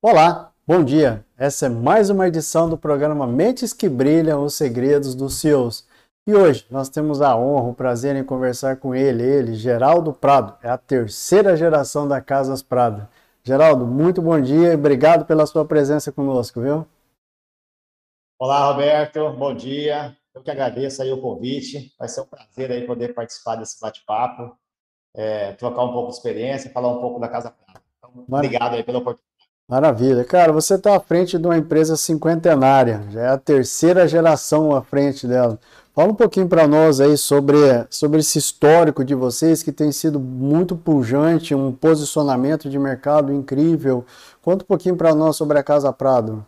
Olá, bom dia. Essa é mais uma edição do programa Mentes que Brilham, os segredos dos CEOs. E hoje nós temos a honra, o prazer em conversar com ele, ele, Geraldo Prado, é a terceira geração da Casas Prado. Geraldo, muito bom dia e obrigado pela sua presença conosco, viu? Olá, Roberto, bom dia. Eu que agradeço aí o convite. Vai ser um prazer aí poder participar desse bate-papo, é, trocar um pouco de experiência, falar um pouco da Casa Prado. Então, obrigado aí pela oportunidade. Maravilha. Cara, você está à frente de uma empresa cinquentenária, já é a terceira geração à frente dela. Fala um pouquinho para nós aí sobre, sobre esse histórico de vocês que tem sido muito pujante, um posicionamento de mercado incrível. Conta um pouquinho para nós sobre a Casa Prado.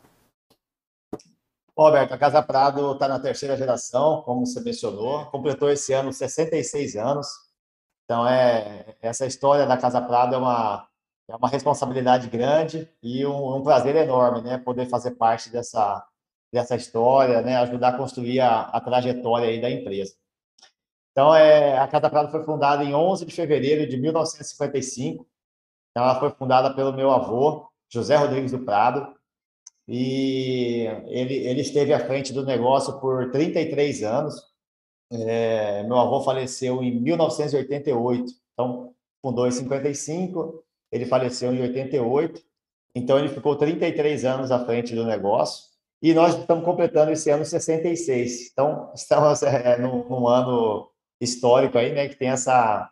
Roberto, a Casa Prado está na terceira geração, como você mencionou, completou esse ano 66 anos. Então, é, essa história da Casa Prado é uma é uma responsabilidade grande e um, um, prazer enorme, né, poder fazer parte dessa dessa história, né, ajudar a construir a, a trajetória aí da empresa. Então, é, a Casa Prado foi fundada em 11 de fevereiro de 1955. Então, ela foi fundada pelo meu avô, José Rodrigues do Prado, e ele, ele esteve à frente do negócio por 33 anos. É, meu avô faleceu em 1988, então fundou em 55 ele faleceu em 88, então ele ficou 33 anos à frente do negócio. E nós estamos completando esse ano 66. Então, estamos é, num, num ano histórico aí, né, que tem essa,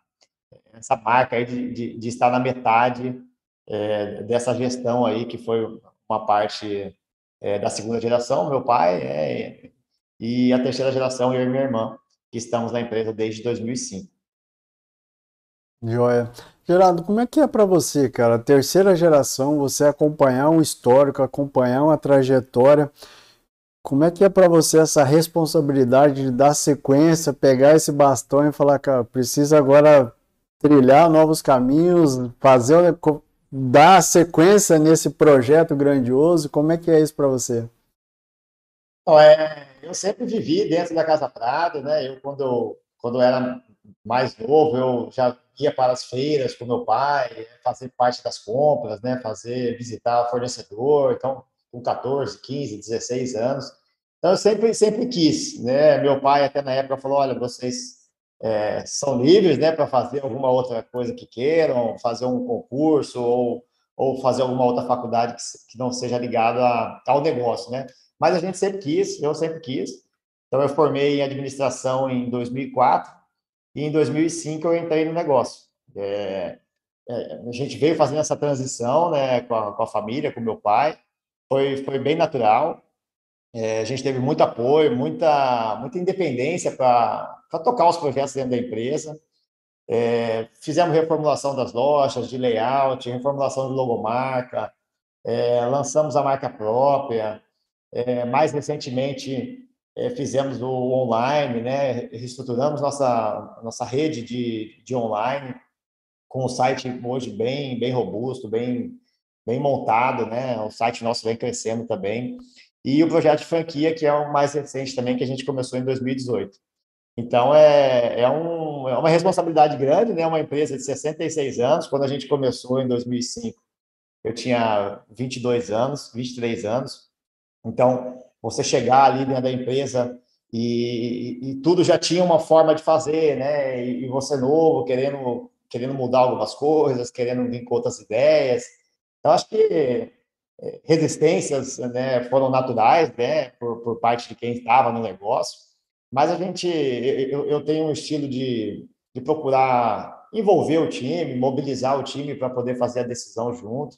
essa marca aí de, de, de estar na metade é, dessa gestão aí, que foi uma parte é, da segunda geração, meu pai, é, e a terceira geração, eu e minha irmã, que estamos na empresa desde 2005. Joia. Gerardo, como é que é para você, cara? Terceira geração, você acompanhar um histórico, acompanhar uma trajetória. Como é que é para você essa responsabilidade de dar sequência, pegar esse bastão e falar, cara, precisa agora trilhar novos caminhos, fazer dar sequência nesse projeto grandioso? Como é que é isso para você? É, eu sempre vivi dentro da Casa Prado, né? Eu quando quando era mais novo, eu já ia para as feiras com meu pai, fazer parte das compras, né, fazer, visitar fornecedor, então, com 14, 15, 16 anos. Então, eu sempre, sempre quis, né, meu pai até na época falou, olha, vocês é, são livres, né, para fazer alguma outra coisa que queiram, fazer um concurso ou, ou fazer alguma outra faculdade que, que não seja ligada ao negócio, né, mas a gente sempre quis, eu sempre quis, então eu formei em administração em 2004, e em 2005 eu entrei no negócio. É, é, a gente veio fazendo essa transição né, com, a, com a família, com meu pai, foi, foi bem natural. É, a gente teve muito apoio, muita, muita independência para tocar os projetos dentro da empresa. É, fizemos reformulação das lojas, de layout, reformulação de logomarca, é, lançamos a marca própria. É, mais recentemente, é, fizemos o online, né, reestruturamos nossa, nossa rede de, de online, com o site hoje bem, bem robusto, bem, bem montado, né, o site nosso vem crescendo também, e o projeto de franquia, que é o mais recente também, que a gente começou em 2018. Então, é, é, um, é uma responsabilidade grande, né, uma empresa de 66 anos, quando a gente começou em 2005, eu tinha 22 anos, 23 anos, então, você chegar ali dentro da empresa e, e, e, tudo já tinha uma forma de fazer, né? E, e, você novo, querendo, querendo mudar algumas coisas, querendo vir com outras ideias. Então, acho que é, resistências né, foram naturais, né, por, por parte de quem estava no negócio, mas a gente, eu, eu tenho um estilo de, de procurar envolver o time, mobilizar o time para poder fazer a decisão junto.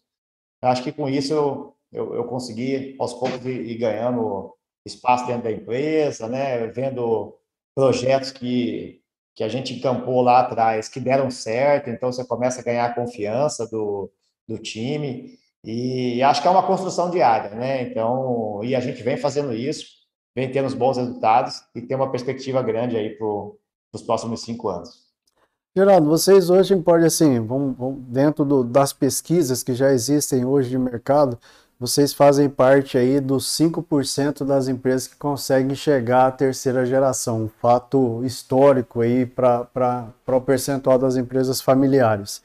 Eu acho que com isso eu, eu, eu consegui, aos poucos, ir, ir, ganhando espaço dentro da empresa, né, vendo projetos que, que a gente encampou lá atrás que deram certo, então você começa a ganhar a confiança do, do time. E acho que é uma construção diária, né? Então, e a gente vem fazendo isso, vem tendo os bons resultados e tem uma perspectiva grande aí para os próximos cinco anos. Geraldo, vocês hoje podem, assim, vão, vão dentro do, das pesquisas que já existem hoje de mercado, vocês fazem parte aí dos 5% das empresas que conseguem chegar à terceira geração, um fato histórico aí para o percentual das empresas familiares.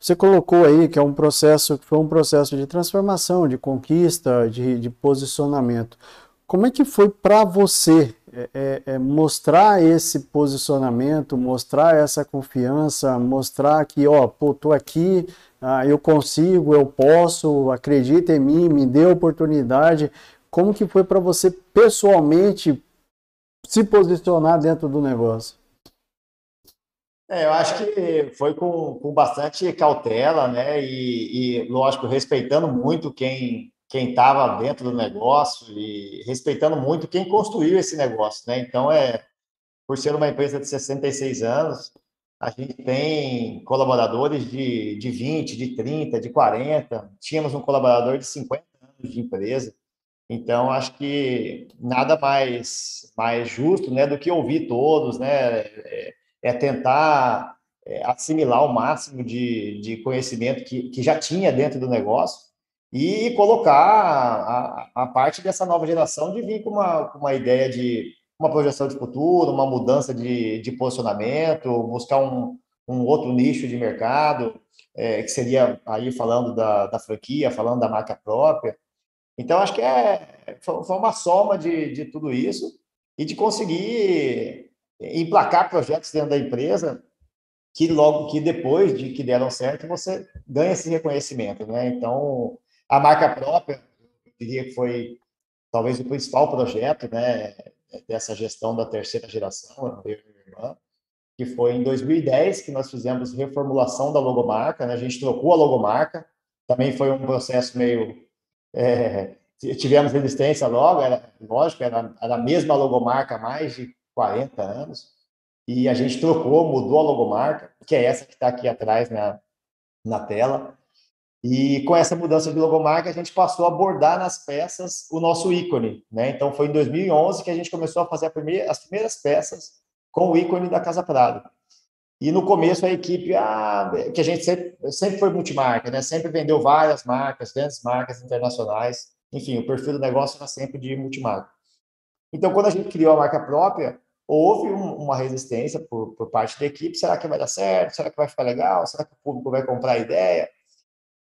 Você colocou aí que é um processo, que foi um processo de transformação, de conquista, de, de posicionamento. Como é que foi para você é, é, é, mostrar esse posicionamento, mostrar essa confiança, mostrar que, ó, pô, tô aqui, ah, eu consigo, eu posso, acredita em mim, me dê oportunidade. Como que foi para você pessoalmente se posicionar dentro do negócio? É, eu acho que foi com, com bastante cautela, né? E, e, lógico, respeitando muito quem quem estava dentro do negócio e respeitando muito quem construiu esse negócio, né? Então, é por ser uma empresa de 66 anos, a gente tem colaboradores de, de 20, de 30, de 40. Tínhamos um colaborador de 50 anos de empresa. Então, acho que nada mais, mais justo né, do que ouvir todos, né? É, é tentar é, assimilar o máximo de, de conhecimento que, que já tinha dentro do negócio e colocar a, a parte dessa nova geração de vir com uma, com uma ideia de uma projeção de futuro, uma mudança de, de posicionamento, buscar um, um outro nicho de mercado, é, que seria aí falando da, da franquia, falando da marca própria. Então, acho que é, foi uma soma de, de tudo isso e de conseguir emplacar projetos dentro da empresa que logo que depois de que deram certo você ganha esse reconhecimento, né? Então a marca própria, eu diria que foi talvez o principal projeto, né, dessa gestão da terceira geração, eu e minha irmã, que foi em 2010 que nós fizemos reformulação da logomarca, né? A gente trocou a logomarca, também foi um processo meio é, tivemos resistência logo, era lógico, era, era a mesma logomarca há mais de 40 anos, e a gente trocou, mudou a logomarca, que é essa que está aqui atrás na, na tela, e com essa mudança de logomarca, a gente passou a abordar nas peças o nosso ícone, né? Então foi em 2011 que a gente começou a fazer a primeira, as primeiras peças com o ícone da Casa Prado. E no começo a equipe, ah, que a gente sempre, sempre foi multimarca, né? Sempre vendeu várias marcas, grandes marcas internacionais. Enfim, o perfil do negócio era sempre de multimarca. Então, quando a gente criou a marca própria, houve um, uma resistência por, por, parte da equipe. Será que vai dar certo? Será que vai ficar legal? Será que o público vai comprar a ideia?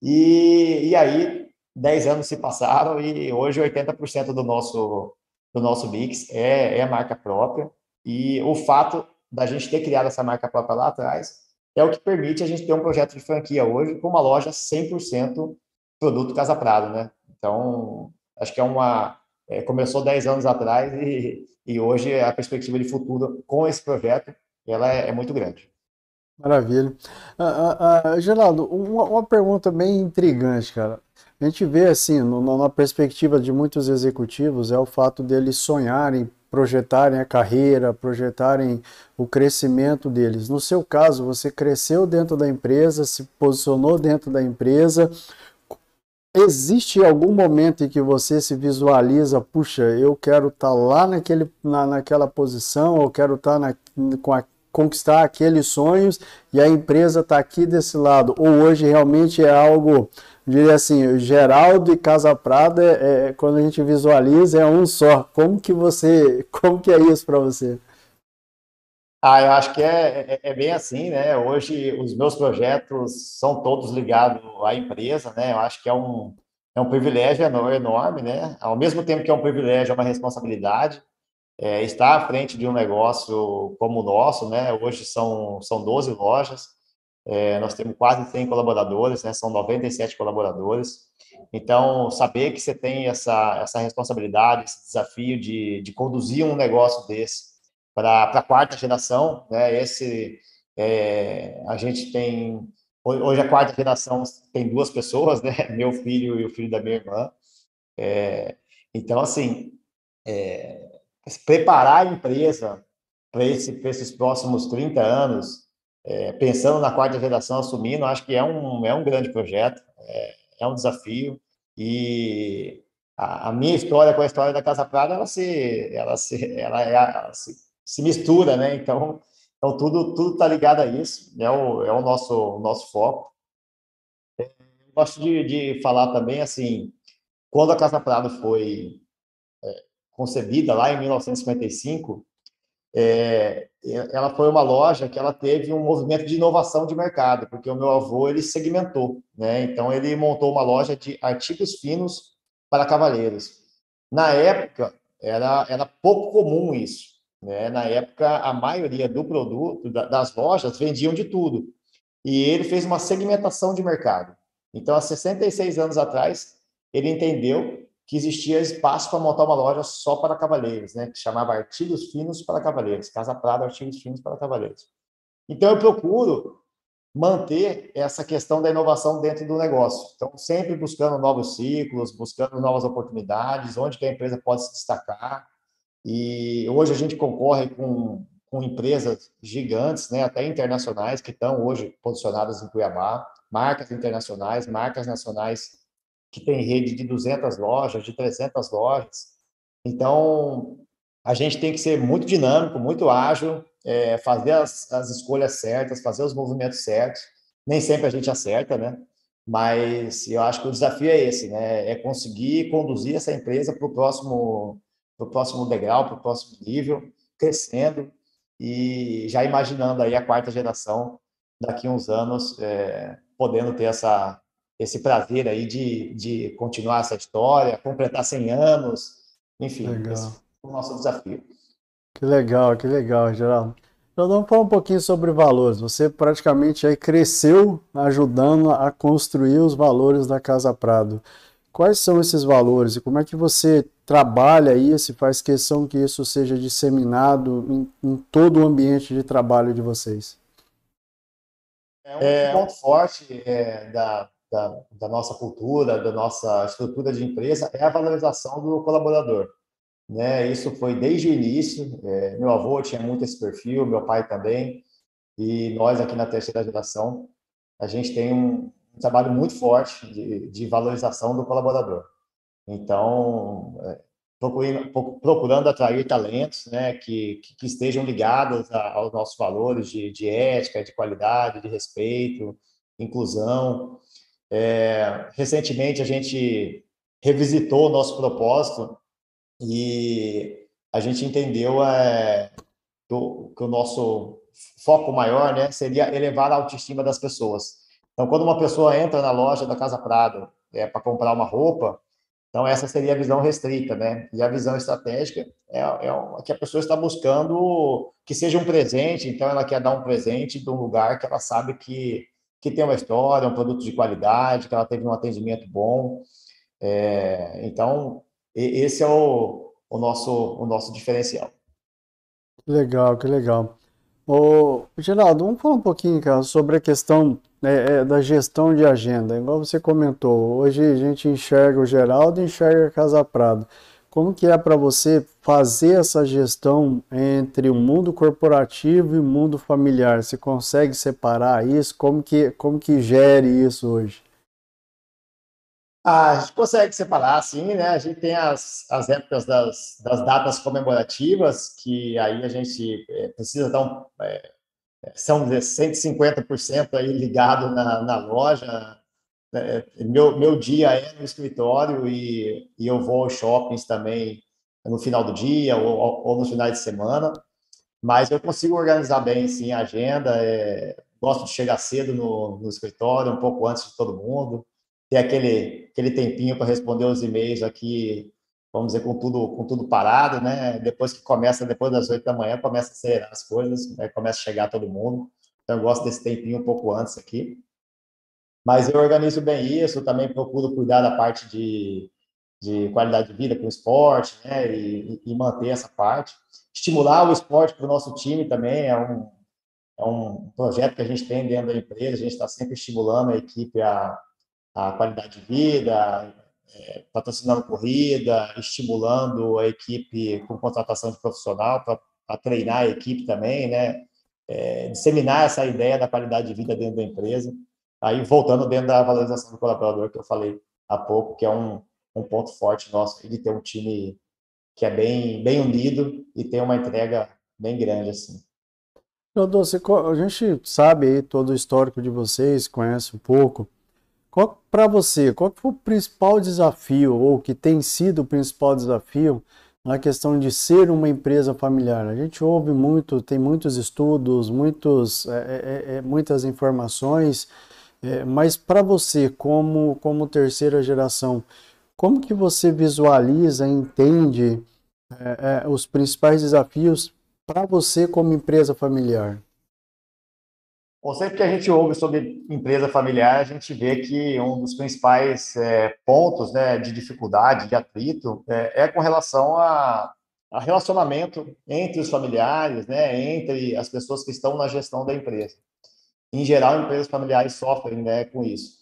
E, e aí, 10 anos se passaram e hoje 80% do nosso, do nosso mix é, é a marca própria. E o fato da gente ter criado essa marca própria lá atrás é o que permite a gente ter um projeto de franquia hoje com uma loja 100% produto Casa Prado, né? Então, acho que é uma... É, começou 10 anos atrás e, e hoje a perspectiva de futuro com esse projeto ela é, é muito grande. Maravilha. Ah, ah, ah, Geraldo, uma, uma, pergunta bem intrigante, cara. A gente vê assim, no, na perspectiva de muitos executivos, é o fato deles sonharem, projetarem a carreira, projetarem o crescimento deles. No seu caso, você cresceu dentro da empresa, se posicionou dentro da empresa, Existe algum momento em que você se visualiza, puxa, eu quero estar tá lá naquele, na, naquela posição, eu quero estar tá na, com a, conquistar aqueles sonhos e a empresa está aqui desse lado? Ou hoje realmente é algo, diria assim, Geraldo e Casa Prada, é, é, quando a gente visualiza, é um só. Como que você, como que é isso para você? Ah, eu acho que é, é, é, bem assim, né? Hoje os meus projetos são todos ligados à empresa, né? Eu acho que é um, é um privilégio enorme, né? Ao mesmo tempo que é um privilégio, é uma responsabilidade. É, estar à frente de um negócio como o nosso, né? Hoje são, são 12 lojas. é, nós temos quase 100 colaboradores, né, são 97 colaboradores. Então, saber que você tem essa, essa responsabilidade, esse desafio de, de conduzir um negócio desse para a quarta geração, né, esse, é, a gente tem, hoje a quarta geração tem duas pessoas, né, meu filho e o filho da minha irmã. É, então, assim, é, preparar a empresa para esse, esses próximos 30 anos, é, pensando na quarta geração assumindo, acho que é um, é um grande projeto, é, é um desafio, e a, a, minha história com a história da Casa Prada, ela se, ela se, ela, é, ela se, se, mistura, né? Então, então tudo tudo está ligado a isso, é o, é o nosso, nosso foco. Eu gosto de, de falar também, assim, quando a Casa Prado foi é, concebida lá em 1955, é, ela foi uma loja que ela teve um movimento de inovação de mercado, porque o meu avô ele segmentou, né? Então ele montou uma loja de artigos finos para cavaleiros. Na época era era pouco comum isso, né? Na época a maioria do produto das lojas vendiam de tudo. E ele fez uma segmentação de mercado. Então há 66 anos atrás ele entendeu que existia espaço para montar uma loja só para cavaleiros, né? Que chamava Artigos Finos para Cavaleiros, Casa Prada Artigos Finos para Cavaleiros. Então eu procuro manter essa questão da inovação dentro do negócio. Então sempre buscando novos ciclos, buscando novas oportunidades, onde que a empresa pode se destacar. E hoje a gente concorre com, com empresas gigantes, né, até internacionais, que estão hoje posicionadas em Cuiabá, marcas internacionais, marcas nacionais que tem rede de 200 lojas, de 300 lojas. Então, a gente tem que ser muito dinâmico, muito ágil, é, fazer as, as escolhas certas, fazer os movimentos certos. Nem sempre a gente acerta, né? Mas eu acho que o desafio é esse, né? É conseguir conduzir essa empresa para o próximo, pro próximo degrau, para o próximo nível, crescendo e já imaginando aí a quarta geração daqui a uns anos, é, podendo ter essa, esse prazer aí de, de continuar essa história, completar 100 anos, enfim, legal. esse é o nosso desafio. Que legal, que legal, Geraldo. Então vamos falar um pouquinho sobre valores. Você praticamente aí cresceu ajudando a construir os valores da Casa Prado. Quais são esses valores e como é que você trabalha isso e faz questão que isso seja disseminado em, em todo o ambiente de trabalho de vocês? É um é, ponto forte é, da, da, da, nossa cultura, da nossa estrutura de empresa, é a valorização do colaborador. Né? Isso foi desde o início. É, meu avô tinha muito esse perfil, meu pai também, e nós aqui na terceira geração, a gente tem um, um trabalho muito forte de, de, valorização do colaborador. Então, é, procurando, procurando atrair talentos né, que, que, estejam ligados a, aos nossos valores de, de ética, de qualidade, de respeito, inclusão. É, recentemente a gente revisitou o nosso propósito e a gente entendeu é, do, que o nosso foco maior né, seria elevar a autoestima das pessoas. Então, quando uma pessoa entra na loja da Casa Prado é, para comprar uma roupa, então essa seria a visão restrita, né? E a visão estratégica é, é que a pessoa está buscando que seja um presente, então ela quer dar um presente de um lugar que ela sabe que que tem uma história, um produto de qualidade, que ela teve um atendimento bom. É, então, esse é o, o, nosso, o nosso diferencial. Legal, que legal. Ô, Geraldo, vamos falar um pouquinho, cara, sobre a questão né, é, da gestão de agenda. Igual você comentou, hoje a gente enxerga o Geraldo e enxerga a Casa Prado. Como que é para você fazer essa gestão entre o mundo corporativo e o mundo familiar? Você consegue separar isso? Como que, como que gere isso hoje? Ah, a gente consegue separar, sim, né? A gente tem as, as épocas das, das datas comemorativas, que aí a gente é, precisa dar um, é, são 150% aí ligado na, na loja, meu, meu dia é no escritório e, e eu vou aos shoppings também no final do dia ou, ou nos finais de semana, mas eu consigo organizar bem, sim, a agenda, é, gosto de chegar cedo no, no escritório, um pouco antes de todo mundo, ter aquele, aquele tempinho para responder os e-mails aqui, vamos dizer, com tudo, com tudo parado, né? Depois que começa, depois das oito da manhã, começa a acelerar as coisas, né? começa a chegar todo mundo. Então, eu gosto desse tempinho um pouco antes aqui. Mas eu organizo bem isso, também procuro cuidar da parte de, de qualidade de vida com o esporte, né? E, e manter essa parte. Estimular o esporte para o nosso time também é um, é um projeto que a gente tem dentro da empresa, a gente está sempre estimulando a equipe a, a qualidade de vida, é, patrocinando corrida, estimulando a equipe com contratação de profissional para treinar a equipe também, né? É, disseminar essa ideia da qualidade de vida dentro da empresa. Aí, voltando dentro da valorização do colaborador, que eu falei há pouco, que é um, um ponto forte nosso, de ter um time que é bem, bem unido e tem uma entrega bem grande, assim. Doce, a gente sabe aí todo o histórico de vocês, conhece um pouco. Para você, qual foi o principal desafio, ou que tem sido o principal desafio na questão de ser uma empresa familiar? A gente ouve muito, tem muitos estudos, muitos, é, é, é, muitas informações, é, mas para você, como, como terceira geração, como que você visualiza, entende é, é, os principais desafios para você como empresa familiar? Bom, sempre que a gente ouve sobre empresa familiar, a gente vê que um dos principais é, pontos né, de dificuldade, de atrito, é, é com relação a, a, relacionamento entre os familiares, né, entre as pessoas que estão na gestão da empresa. Em geral, empresas familiares sofrem né, com isso.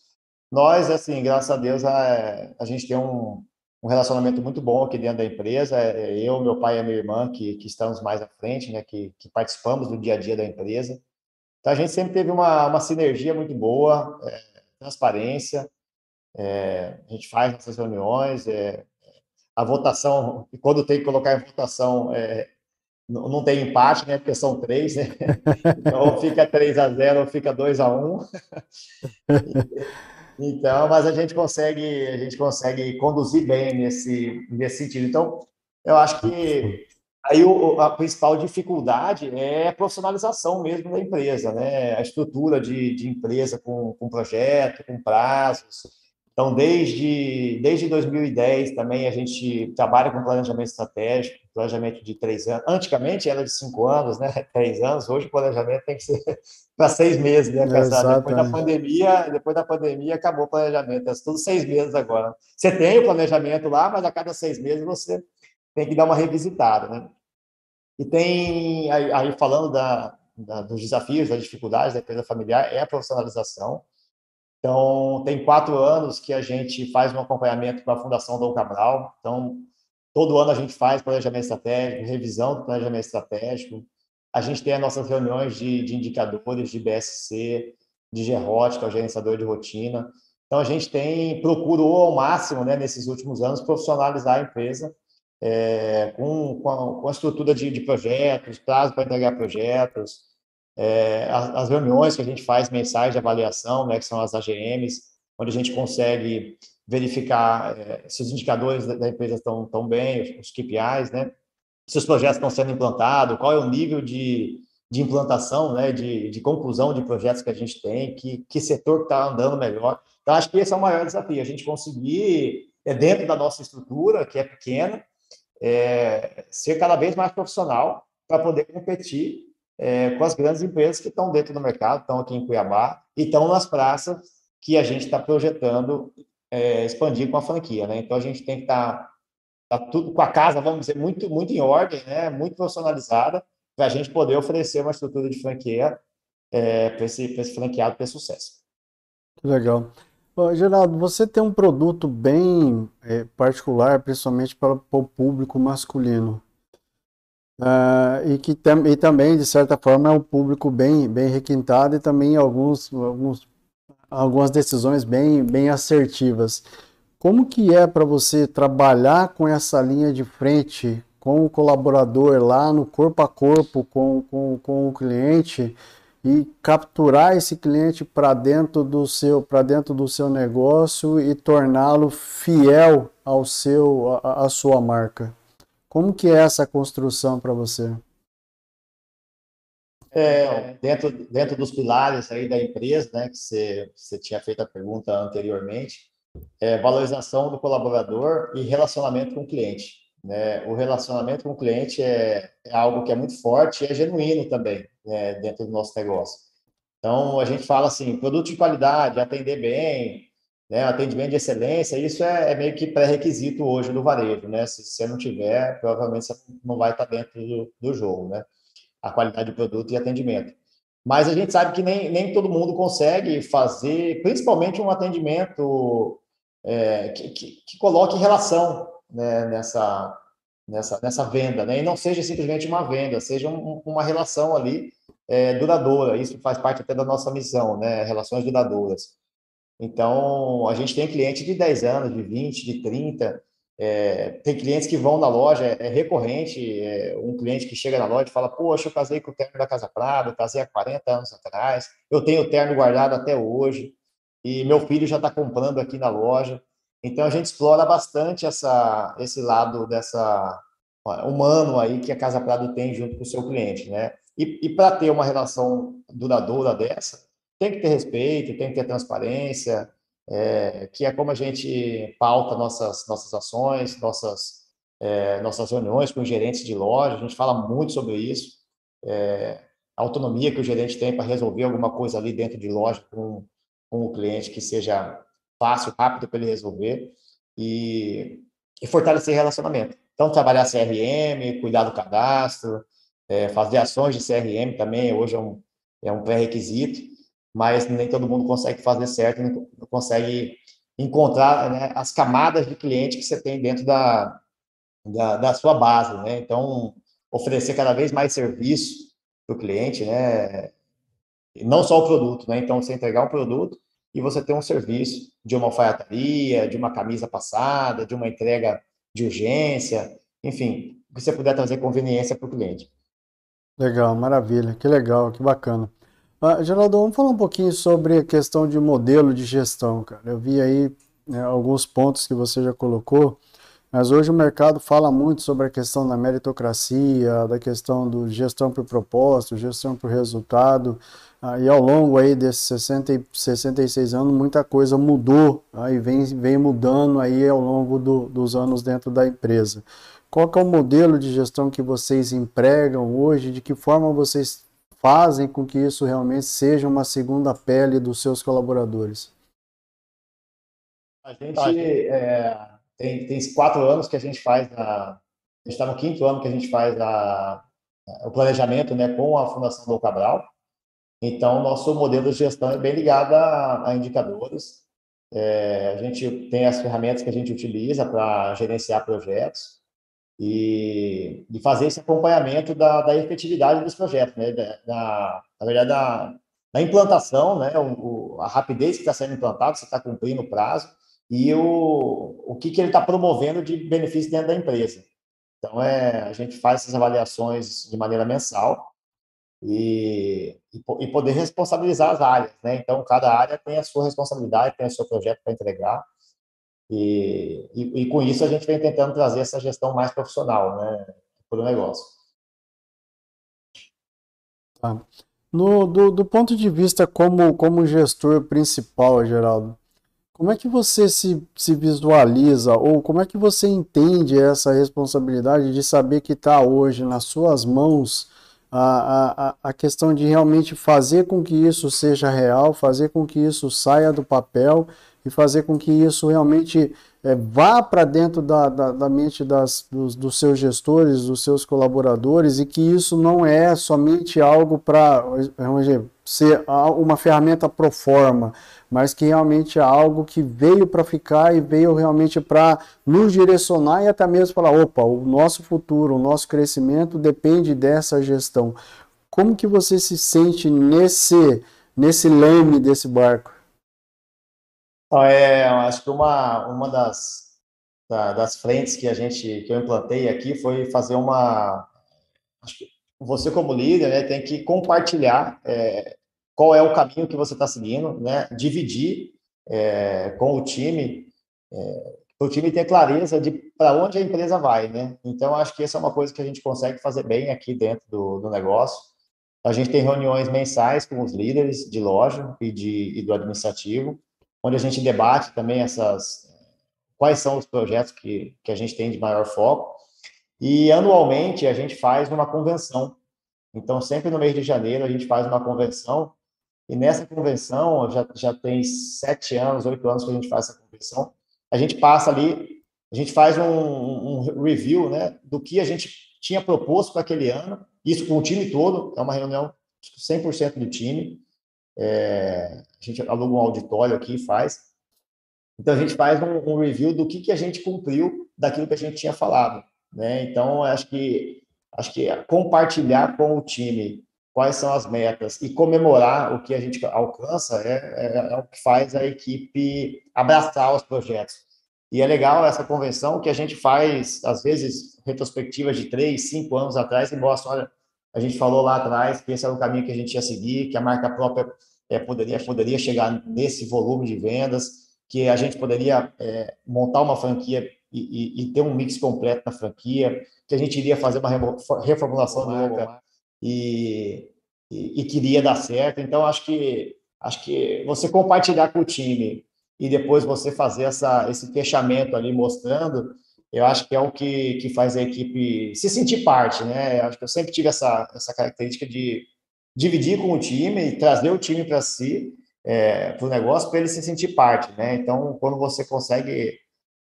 Nós, assim, graças a Deus, a, a gente tem um, um relacionamento muito bom aqui dentro da empresa. É, eu, meu pai e minha irmã, que, que estamos mais à frente, né, que, que participamos do dia a dia da empresa. Então, a gente sempre teve uma, uma sinergia muito boa, é, transparência, é, a gente faz nossas reuniões, é, a votação, quando tem que colocar em votação, é, não, tem empate, né, porque são três, né? Então, fica 3 a 0 ou fica 2 a 1 Então, mas a gente consegue, a gente consegue conduzir bem nesse, nesse sentido. Então, eu acho que Aí o, a principal dificuldade é a profissionalização mesmo da empresa, né? A estrutura de, de empresa com, com projeto, com prazos. Então, desde, desde 2010 também a gente trabalha com planejamento estratégico, planejamento de três anos. Antigamente era de cinco anos, né? Três anos. Hoje o planejamento tem que ser para seis meses, né? É, depois da pandemia, depois da pandemia acabou o planejamento. É tudo seis meses agora. Você tem o planejamento lá, mas a cada seis meses você tem que dar uma revisitada, né? E tem, aí, aí falando da, da, dos desafios, das dificuldades da empresa familiar, é a profissionalização. Então, tem quatro anos que a gente faz um acompanhamento com a Fundação Dom Cabral. Então, todo ano a gente faz planejamento estratégico, revisão do planejamento estratégico. A gente tem as nossas reuniões de, de indicadores de BSC, de GEROT, que é o gerenciador de rotina. Então, a gente tem, procurou ao máximo, né, nesses últimos anos, profissionalizar a empresa é, com, com, a, com, a, estrutura de, de projetos, prazo para entregar projetos, é, as, reuniões que a gente faz mensais de avaliação, né, que são as AGMs, onde a gente consegue verificar é, se os indicadores da, empresa estão tão bem, os KPIs, né, se os projetos estão sendo implantados, qual é o nível de, de implantação, né, de, de conclusão de projetos que a gente tem, que, que setor está andando melhor. Então, acho que esse é o maior desafio, a gente conseguir, é, dentro da nossa estrutura, que é pequena, é, ser cada vez mais profissional para poder competir é, com as grandes empresas que estão dentro do mercado, estão aqui em Cuiabá e estão nas praças que a gente está projetando é, expandir com a franquia. Né? Então, a gente tem que estar tá, tá tudo com a casa, vamos dizer, muito, muito em ordem, né? muito profissionalizada, para a gente poder oferecer uma estrutura de franquia é, para esse, esse franqueado ter sucesso. Legal. Bom, Geraldo, você tem um produto bem é, particular, principalmente para, para, o público masculino. Uh, e que tam, e também, de certa forma, é um público bem, bem requintado e também alguns, alguns, algumas decisões bem, bem assertivas. Como que é para você trabalhar com essa linha de frente, com o colaborador lá no corpo a corpo com, com, com o cliente, e capturar esse cliente para dentro do seu para dentro do seu negócio e torná-lo fiel ao seu à sua marca. Como que é essa construção para você? É, dentro dentro dos pilares aí da empresa, né, que você, você tinha feito a pergunta anteriormente, é valorização do colaborador e relacionamento com o cliente. Né? O relacionamento com o cliente é, é algo que é muito forte e é genuíno também né, dentro do nosso negócio. Então, a gente fala assim, produto de qualidade, atender bem, né, atendimento de excelência, isso é, é meio que pré-requisito hoje do varejo, né? Se você não tiver, provavelmente você não vai estar dentro do, do jogo, né? A qualidade do produto e atendimento. Mas a gente sabe que nem, nem todo mundo consegue fazer, principalmente um atendimento é, que, que, que, coloque relação né, nessa, nessa, nessa venda, né? E não seja simplesmente uma venda, seja um, uma relação ali é, duradoura. Isso faz parte até da nossa missão, né? Relações duradouras. Então, a gente tem cliente de 10 anos, de 20, de 30. É, tem clientes que vão na loja, é, recorrente, é, um cliente que chega na loja e fala, poxa, eu casei com o terno da Casa Prada, eu casei há 40 anos atrás, eu tenho o terno guardado até hoje, e meu filho já está comprando aqui na loja. Então, a gente explora bastante essa, esse lado dessa humano aí que a Casa Prado tem junto com o seu cliente, né? E, e para ter uma relação duradoura dessa, tem que ter respeito, tem que ter transparência, é, que é como a gente pauta nossas, nossas ações, nossas, é, nossas reuniões com os gerentes de loja, a gente fala muito sobre isso, é, a autonomia que o gerente tem para resolver alguma coisa ali dentro de loja com, com o cliente que seja fácil, rápido para ele resolver e, e fortalecer relacionamento. Então, trabalhar CRM, cuidar do cadastro, é, fazer ações de CRM também, hoje é um, é um pré-requisito mas nem todo mundo consegue fazer certo, não consegue encontrar né, as camadas de cliente que você tem dentro da, da, da sua base, né? Então, oferecer cada vez mais serviço para o cliente, né? E não só o produto, né? Então, você entregar um produto e você ter um serviço de uma alfaiataria, de uma camisa passada, de uma entrega de urgência, enfim, que você puder trazer conveniência para o cliente. Legal, maravilha, que legal, que bacana. Ah, Geraldo, vamos falar um pouquinho sobre a questão de modelo de gestão, cara. Eu vi aí né, alguns pontos que você já colocou, mas hoje o mercado fala muito sobre a questão da meritocracia, da questão do gestão por propósito, gestão por resultado, ah, e ao longo aí desses 60 e 66 anos muita coisa mudou ah, e vem, vem mudando aí ao longo do, dos anos dentro da empresa. Qual é o modelo de gestão que vocês empregam hoje? De que forma vocês fazem com que isso realmente seja uma segunda pele dos seus colaboradores? A gente é, tem, tem quatro anos que a gente faz, a, a gente está no quinto ano que a gente faz a, a, o planejamento né, com a Fundação Dom Cabral. Então, nosso modelo de gestão é bem ligado a, a indicadores. É, a gente tem as ferramentas que a gente utiliza para gerenciar projetos e, e fazer esse acompanhamento da, da efetividade dos projetos, né? Da, da, na verdade, da, da implantação, né? O, o, a rapidez que está sendo implantado, se está cumprindo o prazo, e o, o que, que ele está promovendo de benefício dentro da empresa. Então, é, a gente faz essas avaliações de maneira mensal e, e, e poder responsabilizar as áreas, né? Então, cada área tem a sua responsabilidade, tem o seu projeto para entregar, e, e, e, com isso a gente vem tentando trazer essa gestão mais profissional né, para o negócio. Tá. No, do, do, ponto de vista como, como gestor principal, Geraldo, como é que você se, se visualiza ou como é que você entende essa responsabilidade de saber que está hoje nas suas mãos a, a, a questão de realmente fazer com que isso seja real, fazer com que isso saia do papel e fazer com que isso realmente é, vá para dentro da, da, da mente das, dos, dos, seus gestores, dos seus colaboradores e que isso não é somente algo para ser uma ferramenta pro forma, mas que realmente é algo que veio para ficar e veio realmente para nos direcionar e até mesmo falar, opa, o nosso futuro, o nosso crescimento depende dessa gestão. Como que você se sente nesse, nesse leme desse barco? É, acho que uma, uma das, da, das frentes que a gente que eu implantei aqui foi fazer uma você como líder né, tem que compartilhar é, qual é o caminho que você está seguindo, né, dividir é, com o time é, o time ter clareza de para onde a empresa vai, né? Então acho que essa é uma coisa que a gente consegue fazer bem aqui dentro do, do negócio. A gente tem reuniões mensais com os líderes de loja e, de, e do administrativo onde a gente debate também essas quais são os projetos que, que a gente tem de maior foco. E anualmente a gente faz uma convenção. Então, sempre no mês de janeiro, a gente faz uma convenção. E nessa convenção, já, já tem sete anos, oito anos que a gente faz essa convenção, a gente passa ali, a gente faz um, um review né, do que a gente tinha proposto para aquele ano, isso com o time todo, é uma reunião 100% do time, é, a gente aluga um auditório aqui e faz. Então, a gente faz um, um, review do que, que a gente cumpriu daquilo que a gente tinha falado. Né? Então, acho que, acho que compartilhar com o time quais são as metas e comemorar o que a gente alcança é, é, é, o que faz a equipe abraçar os projetos. E é legal essa convenção que a gente faz, às vezes, retrospectivas de três, cinco anos atrás e mostra, olha, a gente falou lá atrás que esse era o caminho que a gente ia seguir, que a marca própria é, poderia, poderia chegar nesse volume de vendas, que a gente poderia é, montar uma franquia e, e, e, ter um mix completo na franquia, que a gente iria fazer uma reformulação da marca e, e, e queria dar certo. Então, acho que, acho que você compartilhar com o time e depois você fazer essa, esse fechamento ali mostrando eu acho que é o que, que faz a equipe se sentir parte, né? Eu acho que eu sempre tive essa, essa característica de dividir com o time e trazer o time para si, é, para o negócio, para ele se sentir parte, né? Então, quando você consegue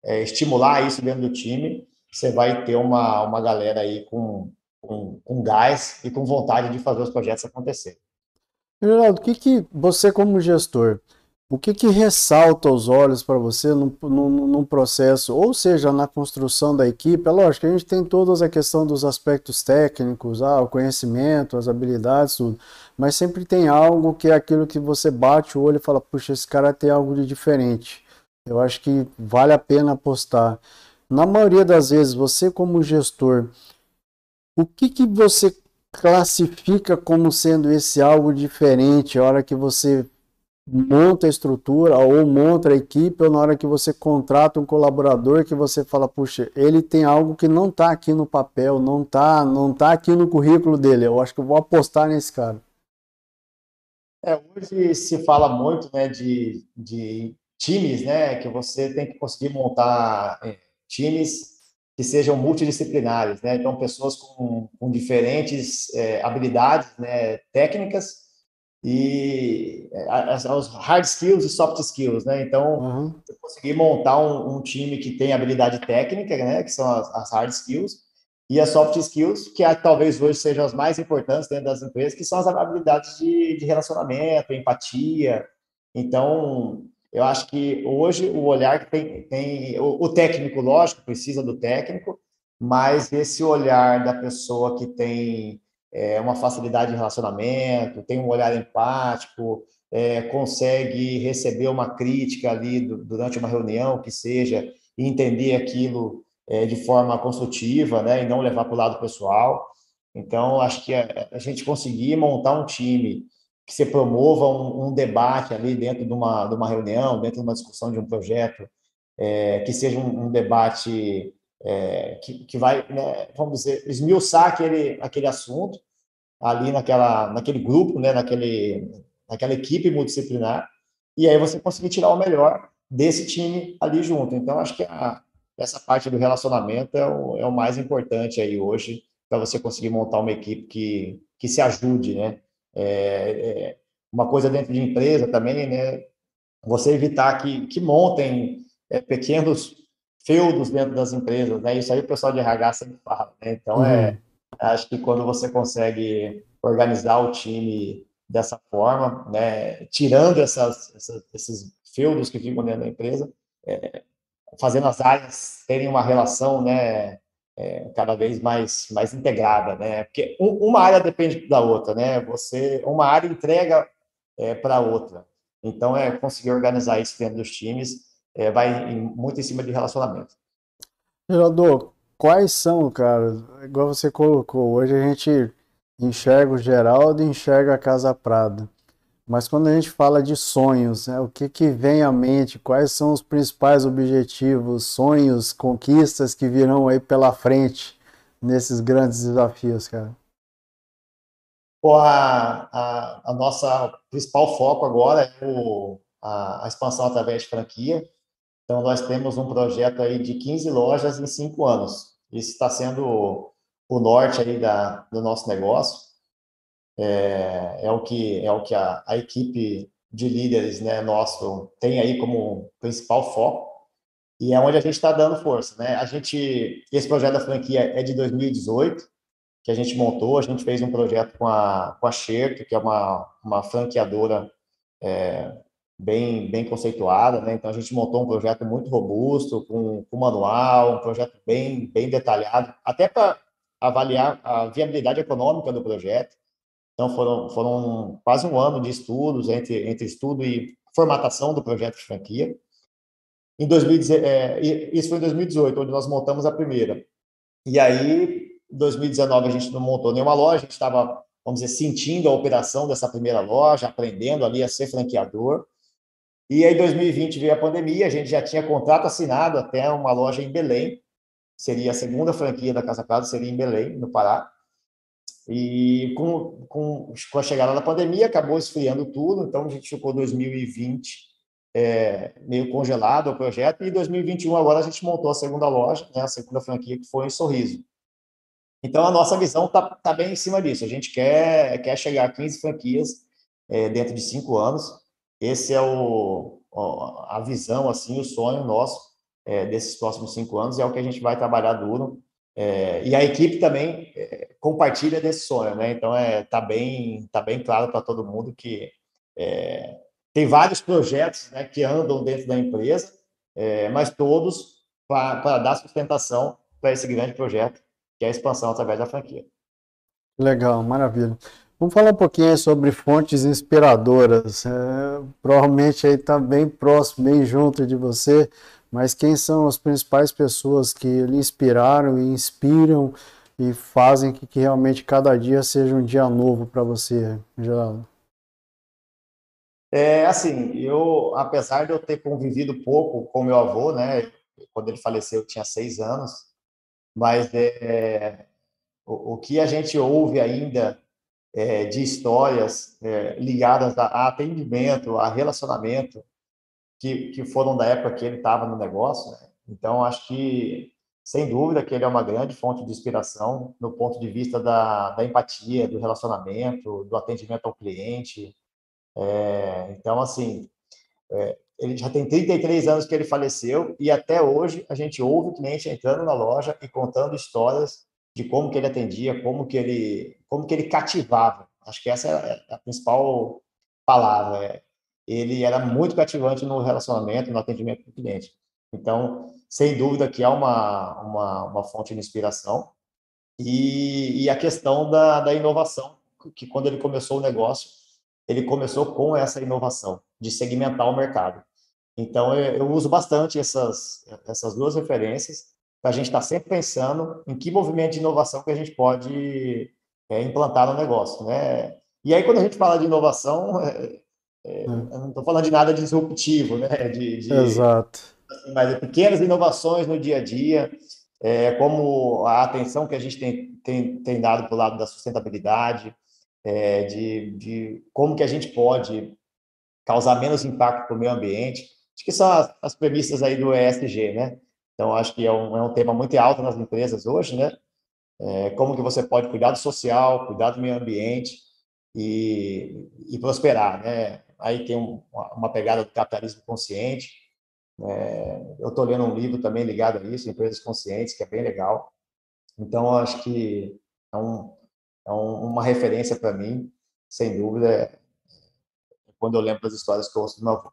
é, estimular isso dentro do time, você vai ter uma, uma galera aí com, com, com gás e com vontade de fazer os projetos acontecerem. Geraldo, o que, que você, como gestor, o que, que ressalta aos olhos para você num, processo, ou seja, na construção da equipe? É lógico, a gente tem toda a questão dos aspectos técnicos, ah, o conhecimento, as habilidades, tudo, mas sempre tem algo que é aquilo que você bate o olho e fala, puxa, esse cara tem algo de diferente. Eu acho que vale a pena apostar. Na maioria das vezes, você como gestor, o que, que você classifica como sendo esse algo diferente a hora que você monta a estrutura ou monta a equipe, ou na hora que você contrata um colaborador que você fala, puxa, ele tem algo que não está aqui no papel, não está não tá aqui no currículo dele, eu acho que eu vou apostar nesse cara. É, hoje se fala muito né, de, de times, né, que você tem que conseguir montar é, times que sejam multidisciplinares, né, então pessoas com, com diferentes é, habilidades né, técnicas, e os hard skills e soft skills, né? Então, uhum. eu consegui montar um, um, time que tem habilidade técnica, né? Que são as, as, hard skills e as soft skills, que é, talvez hoje sejam as mais importantes dentro das empresas, que são as habilidades de, de relacionamento, empatia. Então, eu acho que hoje o olhar que tem, tem o, o técnico, lógico, precisa do técnico, mas esse olhar da pessoa que tem é, uma facilidade de relacionamento, tem um olhar empático, é, consegue receber uma crítica ali do, durante uma reunião que seja e entender aquilo é, de forma construtiva, né, e não levar para o lado pessoal. Então, acho que a, a, gente conseguir montar um time que se promova um, um, debate ali dentro de uma, de uma reunião, dentro de uma discussão de um projeto, é, que seja um, um debate é, que, que vai, né, vamos dizer, esmiuçar aquele, aquele assunto ali naquela, naquele grupo, né, naquele, naquela equipe multidisciplinar, e aí você conseguir tirar o melhor desse time ali junto. Então, acho que a, essa parte do relacionamento é o, é o mais importante aí hoje, para você conseguir montar uma equipe que, que se ajude, né? É, é, uma coisa dentro de empresa também, né? Você evitar que, que montem é, pequenos feudos dentro das empresas, né? Isso aí o pessoal de RH sempre fala, né? Então, é, uhum. é, acho que quando você consegue organizar o time dessa forma, né? Tirando essas, essas esses feudos que ficam dentro da empresa, é, fazendo as áreas terem uma relação, né? É, cada vez mais mais integrada, né? Porque uma área depende da outra, né? Você uma área entrega é, para outra. Então é conseguir organizar isso dentro dos times é, vai em, muito em cima de relacionamento. Geraldo, quais são, cara, igual você colocou, hoje a gente enxerga o Geraldo e enxerga a Casa Prada. Mas quando a gente fala de sonhos, né, o que, que vem à mente? Quais são os principais objetivos, sonhos, conquistas que virão aí pela frente nesses grandes desafios, cara? Pô, a, a, a nossa principal foco agora é o, a, a expansão através de franquia. Então, nós temos um projeto aí de 15 lojas em cinco anos. Isso está sendo o norte aí da, do nosso negócio. é, é o que é o que a, a equipe de líderes, né, nosso tem aí como principal foco e é onde a gente está dando força, né? A gente esse projeto da franquia é de 2018 que a gente montou, a gente fez um projeto com a com a Xerto, que é uma uma franqueadora é, bem bem conceituada, né? Então a gente montou um projeto muito robusto com, com manual, um projeto bem bem detalhado, até para avaliar a viabilidade econômica do projeto então, foram, foram quase um ano de estudos, entre, entre estudo e formatação do projeto de franquia. Em 2010, é, isso foi em 2018, onde nós montamos a primeira. E aí, em 2019, a gente não montou nenhuma loja, a gente estava, vamos dizer, sentindo a operação dessa primeira loja, aprendendo ali a ser franqueador. E aí, em 2020, veio a pandemia, a gente já tinha contrato assinado até uma loja em Belém, seria a segunda franquia da Casa Prado, seria em Belém, no Pará. E com, com, com a chegada da pandemia, acabou esfriando tudo, então a gente ficou 2020 é, meio congelado o projeto, e 2021 agora a gente montou a segunda loja, né, a segunda franquia, que foi em Sorriso. Então a nossa visão está tá bem em cima disso, a gente quer, quer chegar a 15 franquias é, dentro de cinco anos, esse é o, a visão, assim, o sonho nosso é, desses próximos cinco anos, é o que a gente vai trabalhar duro é, e a equipe também é, compartilha desse sonho, né? Então é tá bem tá bem claro para todo mundo que é, tem vários projetos né, que andam dentro da empresa, é, mas todos para dar sustentação para esse grande projeto que é a expansão através da franquia. Legal, maravilha. Vamos falar um pouquinho sobre fontes inspiradoras. É, provavelmente aí está bem próximo, bem junto de você mas quem são as principais pessoas que lhe inspiraram e inspiram e fazem que, que realmente cada dia seja um dia novo para você, Geraldo? É assim, eu, apesar de eu ter convivido pouco com meu avô, né, quando ele faleceu eu tinha seis anos, mas é, o, o, que a gente ouve ainda é, de histórias é, ligadas a, atendimento, a relacionamento, que, que foram da época que ele estava no negócio. Né? Então, acho que, sem dúvida, que ele é uma grande fonte de inspiração no ponto de vista da, da empatia, do relacionamento, do atendimento ao cliente. É, então, assim, é, ele já tem 33 anos que ele faleceu e até hoje a gente ouve o cliente entrando na loja e contando histórias de como que ele atendia, como que ele, como que ele cativava. Acho que essa é a principal palavra. É, ele era muito cativante no relacionamento, no atendimento do cliente. Então, sem dúvida que é uma, uma, uma fonte de inspiração. E, e a questão da, da inovação, que quando ele começou o negócio, ele começou com essa inovação, de segmentar o mercado. Então, eu, eu uso bastante essas, essas duas referências para a gente estar tá sempre pensando em que movimento de inovação que a gente pode é, implantar no negócio, né? E aí, quando a gente fala de inovação, é, é, hum. eu não estou falando de nada disruptivo, né? De, de, Exato. Assim, mas pequenas inovações no dia a dia, é, como a atenção que a gente tem, tem, tem dado para o lado da sustentabilidade, é, de, de como que a gente pode causar menos impacto para o meio ambiente. Acho que são as, as premissas aí do ESG, né? Então, acho que é um, é um tema muito alto nas empresas hoje, né? É, como que você pode cuidar do social, cuidar do meio ambiente e, e prosperar, né? aí tem um, uma pegada do capitalismo consciente. É, eu estou lendo um livro também ligado a isso, Empresas Conscientes, que é bem legal. Então, acho que é, um, é um, uma referência para mim, sem dúvida, é, quando eu lembro das histórias que eu ouço do avô.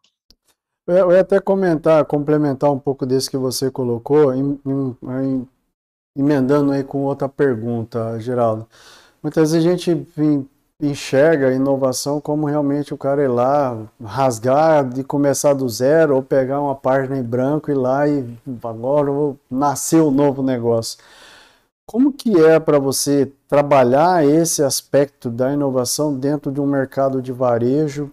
Eu ia até comentar, complementar um pouco desse que você colocou, em, em, em, emendando aí com outra pergunta, Geraldo. Muitas vezes a gente enxerga a inovação como realmente o cara ir lá, rasgar de começar do zero, ou pegar uma página em branco e ir lá e agora nasceu um novo negócio. Como que é para você trabalhar esse aspecto da inovação dentro de um mercado de varejo,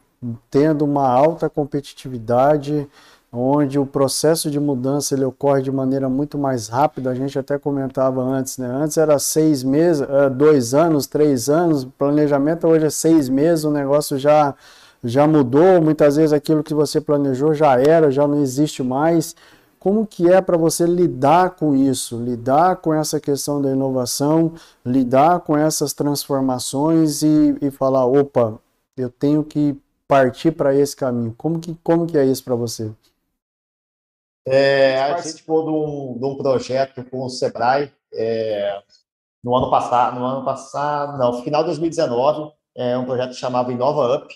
tendo uma alta competitividade, onde o processo de mudança ele ocorre de maneira muito mais rápida. A gente até comentava antes, né? Antes era seis meses, é, dois anos, três anos, planejamento hoje é seis meses, o negócio já já mudou. Muitas vezes aquilo que você planejou já era, já não existe mais. como que é para você lidar com isso, lidar com essa questão da inovação, lidar com essas transformações e, e falar, opa, eu tenho que partir para esse caminho. Como que, como que é isso para você? É, a gente foi de um, de um projeto com o Sebrae é, no ano passado, no ano passado, não, final de 2019, é um projeto que chamava Inova Up.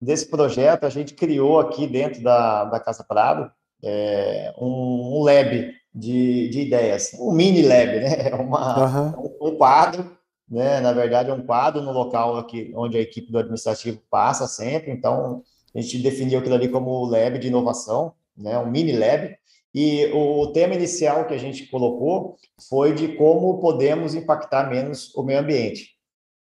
Desse projeto, a gente criou aqui dentro da, da Casa Prado é, um, um, lab de, de ideias, um mini lab, né? Uma, uhum. um, um quadro, né? Na verdade, é um quadro no local aqui onde a equipe do administrativo passa sempre. Então, a gente definiu aquilo ali como lab de inovação, né? Um mini lab. E o tema inicial que a gente colocou foi de como podemos impactar menos o meio ambiente.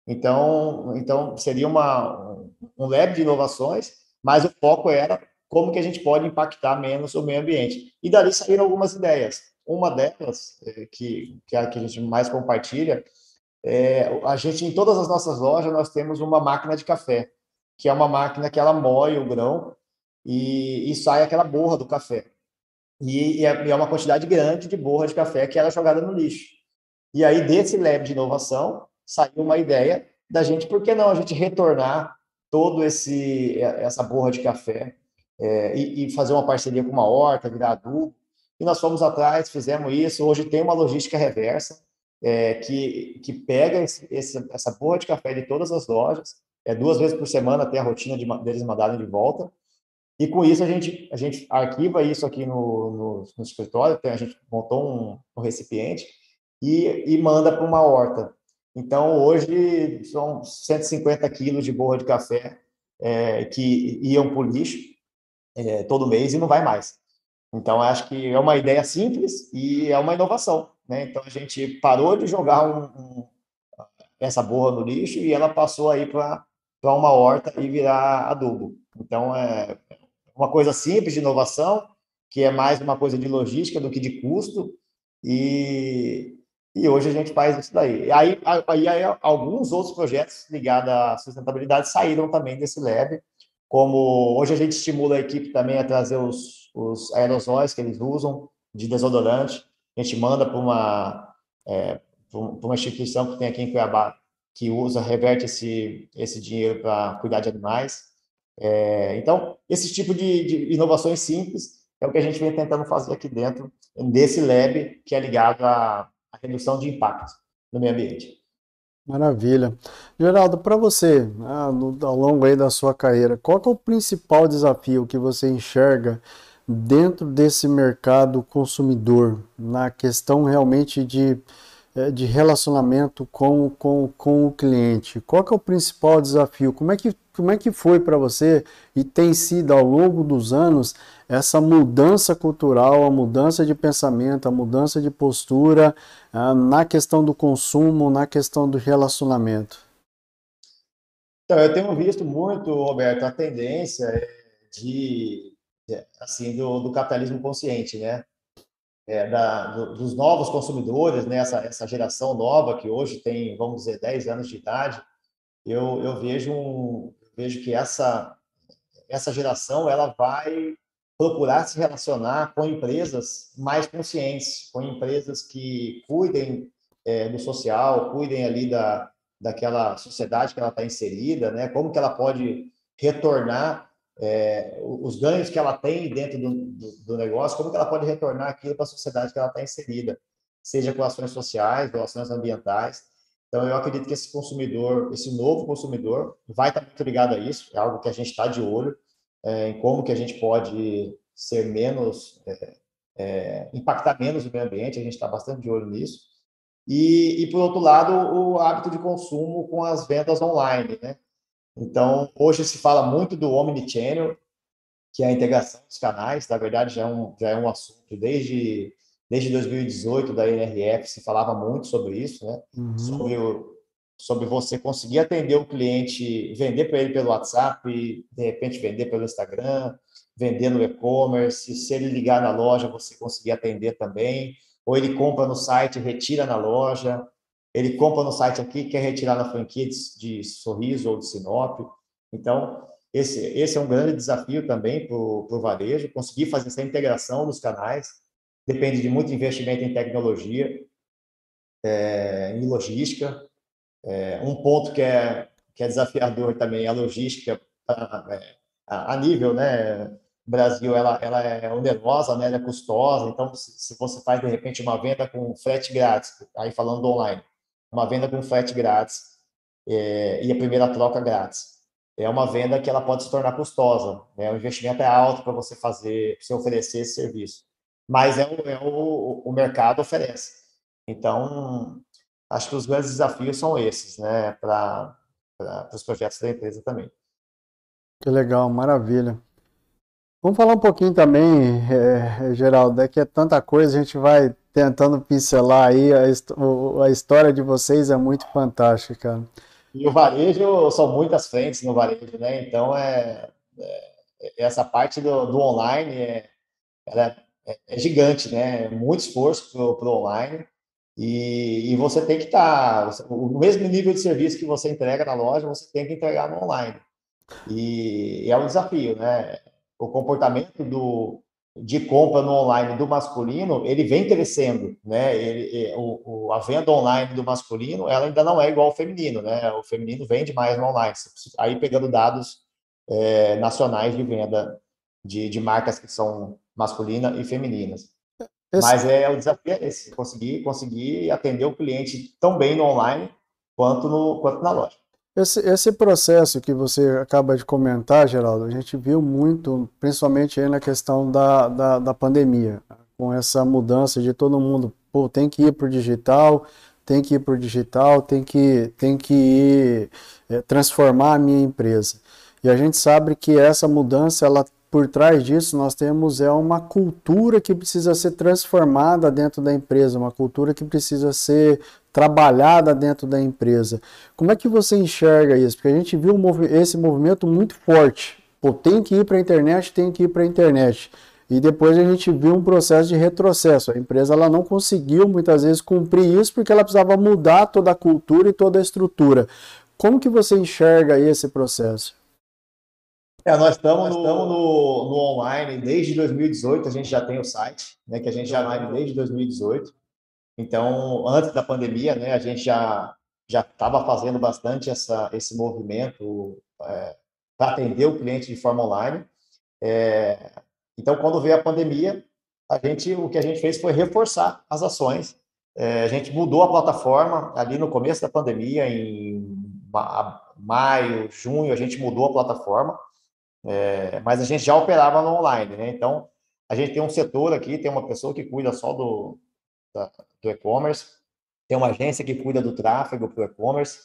Então, então seria uma, um lab de inovações, mas o foco era como que a gente pode impactar menos o meio ambiente. E dali saíram algumas ideias. Uma delas, é, que, que é a que a gente mais compartilha, é, a gente, em todas as nossas lojas, nós temos uma máquina de café, que é uma máquina que ela moe o grão e, e sai aquela borra do café. E, e, é, é uma quantidade grande de borra de café que era jogada no lixo. E aí, desse lab de inovação, saiu uma ideia da gente, por que não a gente retornar todo esse essa borra de café é, e, e, fazer uma parceria com uma horta, virar adubo. E nós fomos atrás, fizemos isso. Hoje tem uma logística reversa é, que, que pega esse, esse, essa borra de café de todas as lojas, é duas vezes por semana até a rotina de, deles mandarem de volta. E com isso a gente, a gente arquiva isso aqui no, no, no escritório, a gente montou um, um recipiente e, e manda para uma horta. Então, hoje são 150 quilos de borra de café é, que iam para o lixo é, todo mês e não vai mais. Então, acho que é uma ideia simples e é uma inovação. Né? Então, a gente parou de jogar um, um, essa borra no lixo e ela passou aí para uma horta e virar adubo. Então, é uma coisa simples de inovação, que é mais uma coisa de logística do que de custo, e, e hoje a gente faz isso daí. Aí, aí, aí alguns outros projetos ligados à sustentabilidade saíram também desse lab, como hoje a gente estimula a equipe também a trazer os, os aerosóis que eles usam de desodorante, a gente manda para uma, é, uma instituição que tem aqui em Cuiabá, que usa, reverte esse, esse dinheiro para cuidar de animais. É, então, esse tipo de, de, inovações simples é o que a gente vem tentando fazer aqui dentro desse lab que é ligado à, à redução de impacto no meio ambiente. Maravilha. Geraldo, para você, no, ao longo aí da sua carreira, qual é o principal desafio que você enxerga dentro desse mercado consumidor, na questão realmente de, é, de relacionamento com, com, com o cliente? Qual é o principal desafio? Como é que, como é que foi para você e tem sido ao longo dos anos essa mudança cultural, a mudança de pensamento, a mudança de postura ah, na questão do consumo, na questão do relacionamento? Então, eu tenho visto muito, Roberto, a tendência é de, assim, do, do capitalismo consciente, né? É, da, do, dos novos consumidores, né? Essa, essa geração nova que hoje tem, vamos dizer, 10 anos de idade, eu, eu vejo, um, vejo que essa, essa geração ela vai procurar se relacionar com empresas mais conscientes, com empresas que cuidem é, do social, cuidem ali da, daquela sociedade que ela está inserida, né? Como que ela pode retornar é, os ganhos que ela tem dentro do, do, do, negócio, como que ela pode retornar aquilo para a sociedade que ela está inserida, seja com ações sociais, com ações ambientais. Então, eu acredito que esse consumidor, esse novo consumidor, vai estar muito ligado a isso, é algo que a gente está de olho, é, em como que a gente pode ser menos, é, é, impactar menos o meio ambiente, a gente está bastante de olho nisso. E, e, por outro lado, o hábito de consumo com as vendas online, né? Então, hoje se fala muito do omnichannel, que é a integração dos canais, na verdade já é um, já é um assunto desde, desde 2018 da NRF, se falava muito sobre isso, né? Uhum. Sobre o, sobre você conseguir atender o cliente, vender para ele pelo WhatsApp, e de repente vender pelo Instagram, vender no e-commerce, se ele ligar na loja, você conseguir atender também, ou ele compra no site, retira na loja, ele compra no site aqui, quer retirar na franquia de, de Sorriso ou de Sinop. Então, esse, esse é um grande desafio também para o varejo, conseguir fazer essa integração dos canais, depende de muito investimento em tecnologia, é, em logística. É, um ponto que é, que é desafiador também é a logística a, a nível, né? Brasil ela, ela é onerosa, né? ela é custosa, então se, se, você faz de repente uma venda com frete grátis, aí falando online, uma venda com frete grátis é, e a primeira troca grátis, é uma venda que ela pode se tornar custosa, né? o investimento é alto para você fazer, para você oferecer esse serviço, mas é o, é o, o mercado oferece. Então, acho que os grandes desafios são esses, né, para os projetos da empresa também. Que legal, maravilha. Vamos falar um pouquinho também, é, Geraldo, é que é tanta coisa, a gente vai tentando pincelar aí, a, a história de vocês é muito fantástica. E o varejo, são muitas frentes no varejo, né? Então, é, é essa parte do, do online é, é, é, gigante, né? Muito esforço para o online. E, e, você tem que estar, tá, o mesmo nível de serviço que você entrega na loja, você tem que entregar no online. E, e é um desafio, né? O comportamento do, de compra no online do masculino, ele vem crescendo, né? Ele, o, o, a venda online do masculino, ela ainda não é igual ao feminino, né? O feminino vende mais no online. Aí pegando dados é, nacionais de venda de, de marcas que são masculina e femininas. Esse... Mas é o desafio é esse, conseguir conseguir atender o cliente tão bem no online quanto no quanto na loja. Esse, esse processo que você acaba de comentar, Geraldo, a gente viu muito, principalmente aí na questão da, da, da pandemia, com essa mudança de todo mundo, pô, tem que ir para o digital, tem que ir para o digital, tem que, tem que ir é, transformar a minha empresa. E a gente sabe que essa mudança, ela por trás disso nós temos é uma cultura que precisa ser transformada dentro da empresa, uma cultura que precisa ser trabalhada dentro da empresa. Como é que você enxerga isso? Porque a gente viu esse movimento muito forte. Pô, tem que ir para a internet, tem que ir para a internet. E depois a gente viu um processo de retrocesso. A empresa ela não conseguiu muitas vezes cumprir isso porque ela precisava mudar toda a cultura e toda a estrutura. Como que você enxerga esse processo? É, nós estamos, no, no, no, online desde 2018, a gente já tem o site, né, que a gente já live desde 2018. Então, antes da pandemia, né, a gente já já estava fazendo bastante essa, esse movimento é, para atender o cliente de forma online. É, então, quando veio a pandemia, a gente, o que a gente fez foi reforçar as ações. É, a gente mudou a plataforma ali no começo da pandemia, em maio, junho, a gente mudou a plataforma é, mas a gente já operava no online, né? Então, a gente tem um setor aqui, tem uma pessoa que cuida só do, da, do e-commerce, tem uma agência que cuida do tráfego para o e-commerce.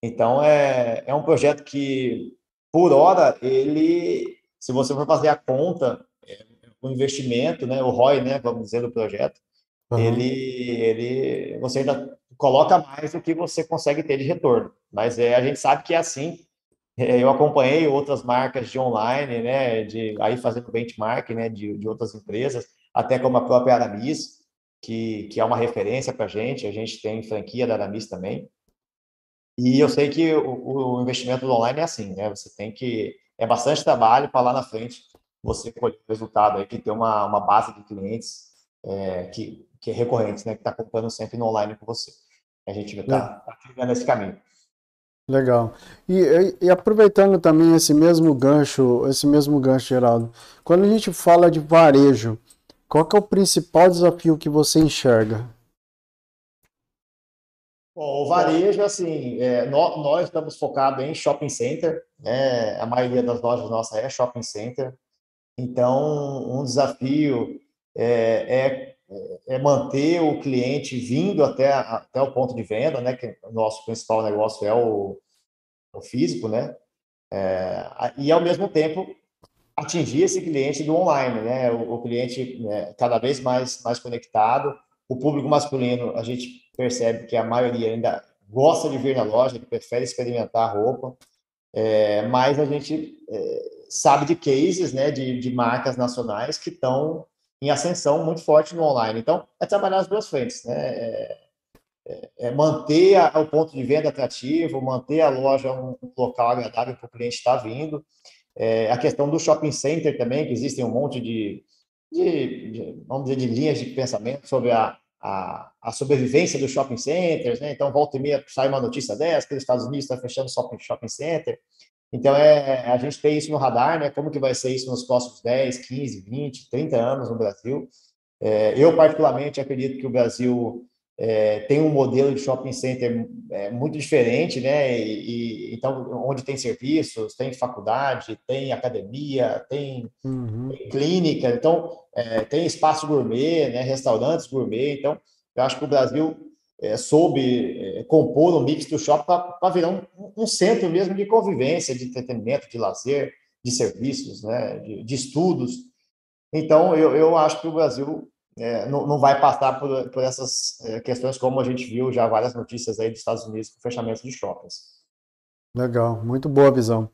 Então, é, é um projeto que, por hora, ele, se você for fazer a conta, é, o investimento, né, o ROI, né, vamos dizer, do projeto, uhum. ele, ele, você ainda coloca mais do que você consegue ter de retorno. Mas é, a gente sabe que é assim, é, eu acompanhei outras marcas de online, né, de aí fazendo benchmark, né, de, de outras empresas, até como a própria Aramis, que, que é uma referência para a gente, a gente tem franquia da Aramis também, e eu sei que o, o, investimento online é assim, né, você tem que, é bastante trabalho para lá na frente você colher o resultado aí, que tem uma, uma base de clientes é, que, que é recorrente, né, que está comprando sempre no online com você. A gente está tá trilhando esse caminho. Legal. E, e, aproveitando também esse mesmo gancho, esse mesmo gancho, Geraldo, quando a gente fala de varejo, qual é o principal desafio que você enxerga? Bom, o varejo, assim, é, nós, nós, estamos focados em shopping center, né? a maioria das lojas nossas é shopping center, então um desafio é, é é manter o cliente vindo até, até o ponto de venda, né? Que o nosso principal negócio é o, o físico, né? É, e ao mesmo tempo atingir esse cliente do online, né? O, o cliente né, cada vez mais mais conectado. O público masculino a gente percebe que a maioria ainda gosta de vir na loja, prefere experimentar a roupa, é, mas a gente é, sabe de cases, né? De, de marcas nacionais que estão em ascensão muito forte no online. Então, é trabalhar as duas frentes, né? É, é, é manter a, o ponto de venda atrativo, manter a loja um, local agradável para o cliente estar vindo É, a questão do shopping center também, que existem um monte de, de, de vamos dizer, de linhas de pensamento sobre a, a, a, sobrevivência dos shopping centers, né? Então, volta e meia sai uma notícia dessa, que os Estados Unidos está fechando shopping, shopping center. Então, é, a gente tem isso no radar, né? Como que vai ser isso nos próximos 10, 15, 20, 30 anos no Brasil. É, eu, particularmente, acredito que o Brasil é, tem um modelo de shopping center é, muito diferente, né? E, e, então, onde tem serviços, tem faculdade, tem academia, tem, uhum. tem clínica, então é, tem espaço gourmet, né? Restaurantes gourmet. Então, eu acho que o Brasil é, soube é, compor um mix do shopping para virar um, um, centro mesmo de convivência, de entretenimento, de lazer, de serviços, né? De, de estudos. Então, eu, eu acho que o Brasil é, não, não, vai passar por, por essas é, questões como a gente viu já várias notícias aí dos Estados Unidos com fechamento de shoppings. Legal, muito boa visão.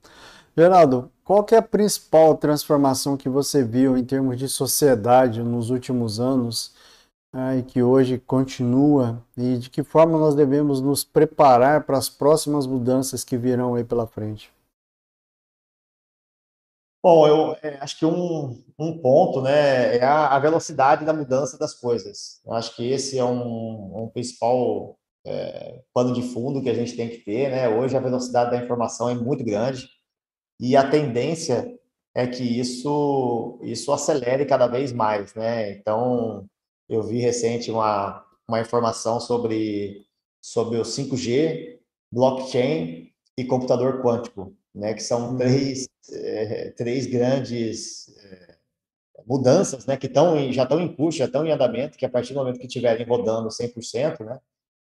Geraldo, qual é a principal transformação que você viu em termos de sociedade nos últimos anos e que hoje continua e de que forma nós devemos nos preparar para as próximas mudanças que virão aí pela frente? Bom, eu é, acho que um, um ponto né, é a, a, velocidade da mudança das coisas. Eu acho que esse é um, um principal é, pano de fundo que a gente tem que ter. Né? Hoje a velocidade da informação é muito grande e a tendência é que isso, isso acelere cada vez mais. Né? Então, eu vi recente uma, uma informação sobre, sobre o 5G, blockchain e computador quântico né, que são uhum. três, é, três grandes é, mudanças né, que tão, já estão em curso, já estão em andamento, que a partir do momento que estiverem rodando 100%, né,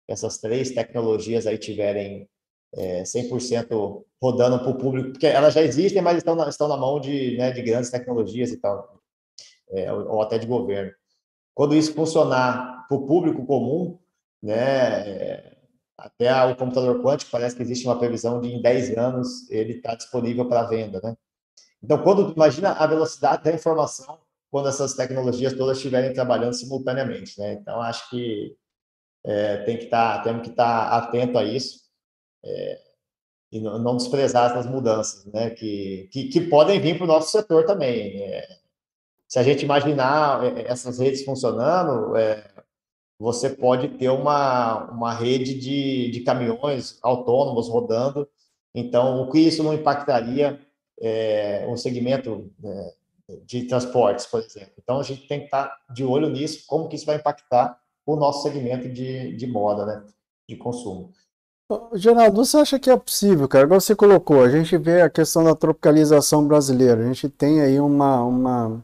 essas três tecnologias aí tiverem é, 100% rodando para o público, porque elas já existem, mas estão na, estão na mão de, né, de grandes tecnologias e tal, é, ou, ou, até de governo. Quando isso funcionar para o público comum, né, é, até o computador quântico parece que existe uma previsão de em 10 anos ele está disponível para venda, né? Então, quando imagina a velocidade da informação quando essas tecnologias todas estiverem trabalhando simultaneamente, né? Então, acho que é, tem que estar, tá, temos que estar tá atento a isso é, e não, não, desprezar essas mudanças, né? Que, que, que podem vir para o nosso setor também. É, se a gente imaginar é, essas redes funcionando, é, você pode ter uma, uma rede de, de caminhões autônomos rodando. Então, o que isso não impactaria é, um segmento é, de transportes, por exemplo. Então, a gente tem que estar de olho nisso, como que isso vai impactar o nosso segmento de, de moda, né, de consumo. Geraldo, você acha que é possível, cara? Igual você colocou, a gente vê a questão da tropicalização brasileira, a gente tem aí uma, uma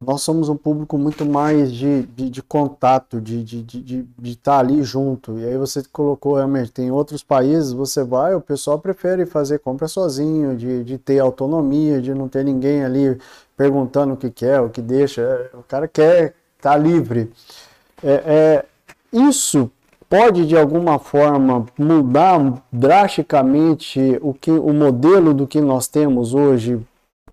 nós somos um público muito mais de, de, de contato, de estar de, de, de, tá ali junto. E aí você colocou realmente, tem outros países, você vai, o pessoal prefere fazer compra sozinho, de, de ter autonomia, de não ter ninguém ali perguntando o que quer, o que deixa. O cara quer estar tá livre. É, é, isso pode de alguma forma mudar drasticamente o que o modelo do que nós temos hoje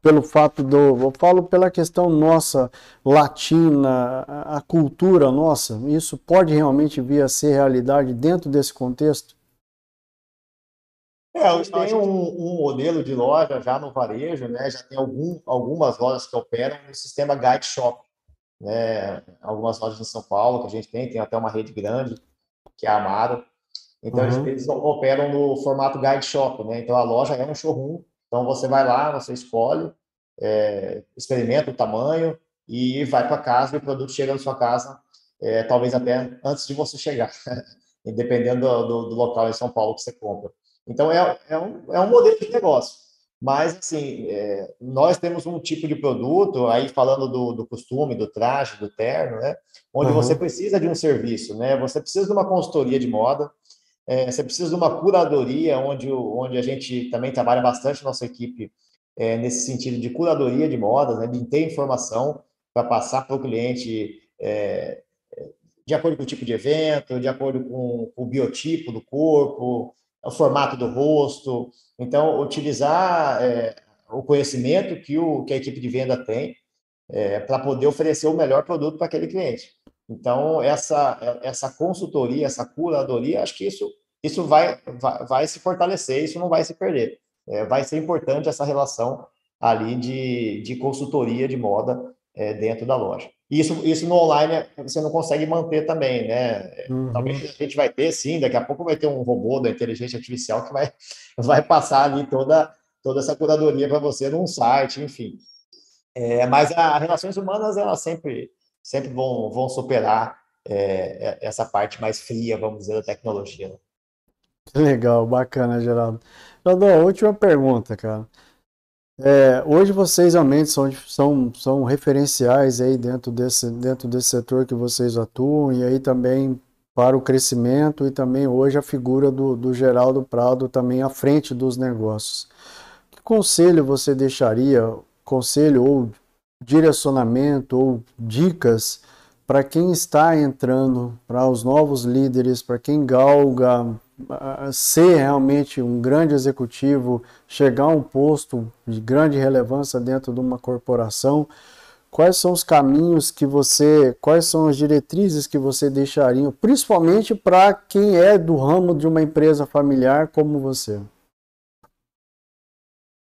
pelo fato do, eu falo pela questão nossa latina, a cultura nossa, isso pode realmente vir a ser realidade dentro desse contexto? É, tem um, um, modelo de loja já no varejo, né? Já tem algum, algumas lojas que operam no sistema Guide Shop, né? Algumas lojas em São Paulo que a gente tem, tem até uma rede grande que é a Amaro. Então uhum. eles, eles operam no formato Guide Shop, né? Então a loja é um showroom então você vai lá, você escolhe, é, experimenta o tamanho e vai para casa e o produto chega na sua casa, é, talvez até antes de você chegar, dependendo do, do, do, local em São Paulo que você compra. Então é, é, um, é um modelo de negócio. Mas, assim, é, nós temos um tipo de produto, aí falando do, do costume, do traje, do terno, né? Onde uhum. você precisa de um serviço, né? Você precisa de uma consultoria de moda, é, você precisa de uma curadoria, onde, onde a gente também trabalha bastante, nossa equipe, é, nesse sentido de curadoria de modas, né, de ter informação para passar para o cliente é, de acordo com o tipo de evento, de acordo com, com o biotipo do corpo, o formato do rosto. Então, utilizar é, o conhecimento que, o, que a equipe de venda tem é, para poder oferecer o melhor produto para aquele cliente. Então, essa, essa consultoria, essa curadoria, acho que isso, isso vai, vai, vai se fortalecer, isso não vai se perder. É, vai ser importante essa relação ali de, de consultoria de moda é, dentro da loja. Isso, isso no online você não consegue manter também, né? Uhum. Talvez a gente vai ter, sim, daqui a pouco vai ter um robô da inteligência artificial que vai, vai passar ali toda, toda essa curadoria para você num site, enfim. É, mas as relações humanas, elas sempre, sempre vão, vão superar é, é, essa parte mais fria, vamos dizer, da tecnologia. Né? Legal, bacana, Geraldo. Geraldo, última pergunta, cara. É, hoje vocês realmente são, são, são referenciais aí dentro desse, dentro desse setor que vocês atuam e aí também para o crescimento e também hoje a figura do, do Geraldo Prado também à frente dos negócios. Que conselho você deixaria, conselho ou direcionamento ou dicas para quem está entrando, para os novos líderes, para quem galga ser realmente um grande executivo, chegar a um posto de grande relevância dentro de uma corporação, quais são os caminhos que você, quais são as diretrizes que você deixaria, principalmente para quem é do ramo de uma empresa familiar como você?